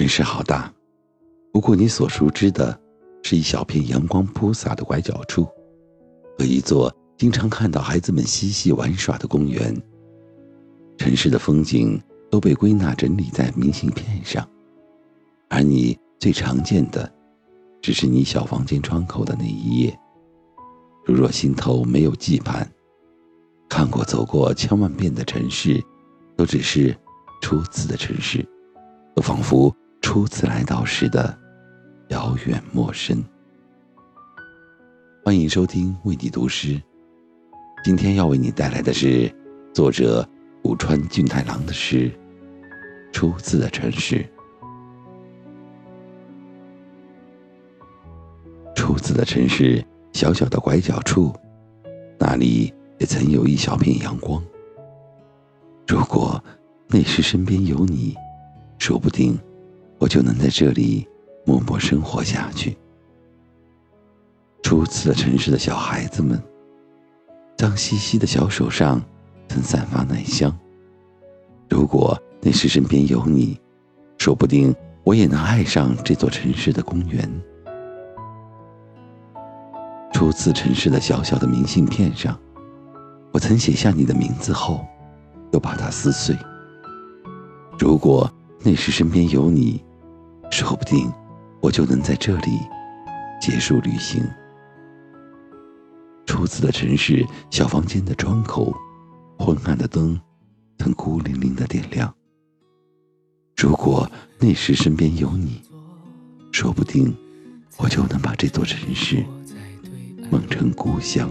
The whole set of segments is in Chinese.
城市好大，不过你所熟知的，是一小片阳光铺洒的拐角处，和一座经常看到孩子们嬉戏玩耍的公园。城市的风景都被归纳整理在明信片上，而你最常见的，只是你小房间窗口的那一页。如若心头没有羁绊，看过走过千万遍的城市，都只是初次的城市。都仿佛初次来到时的遥远陌生。欢迎收听为你读诗，今天要为你带来的是作者古川俊太郎的诗《初次的城市》。初次的城市，小小的拐角处，那里也曾有一小片阳光。如果那时身边有你。说不定，我就能在这里默默生活下去。初次的城市的小孩子们，脏兮兮的小手上曾散发奶香。如果那时身边有你，说不定我也能爱上这座城市的公园。初次城市的小小的明信片上，我曾写下你的名字后，又把它撕碎。如果。那时身边有你，说不定我就能在这里结束旅行。初次的城市，小房间的窗口，昏暗的灯曾孤零零的点亮。如果那时身边有你，说不定我就能把这座城市梦成故乡。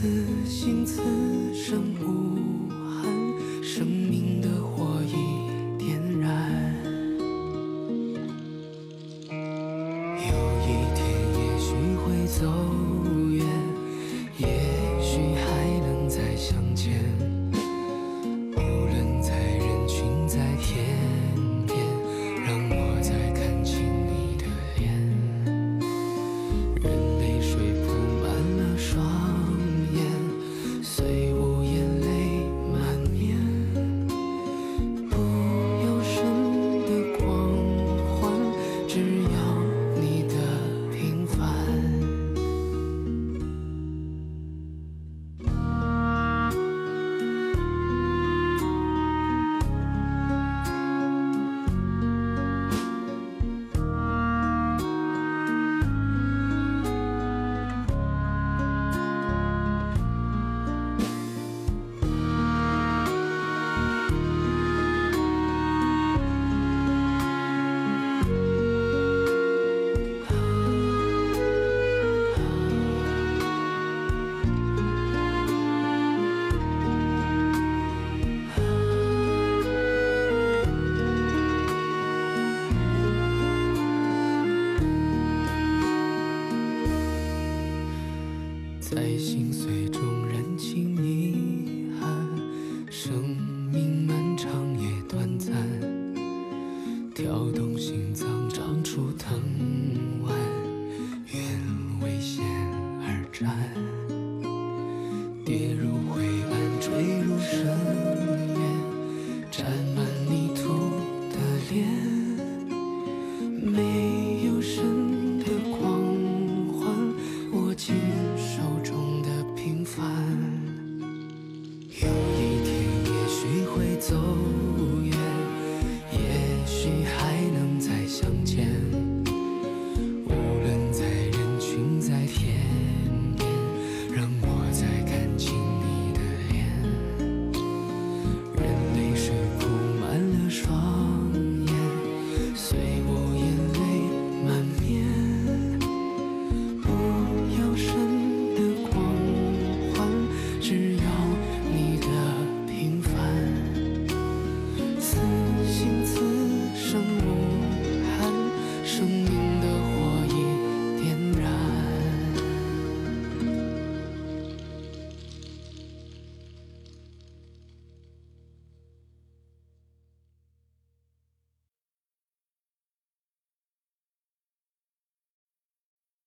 此心此生无憾，生命的火已点燃。有一天，也许会走远，也许还能再相见。在心碎中认清遗憾生命漫长也短暂跳动心脏长出藤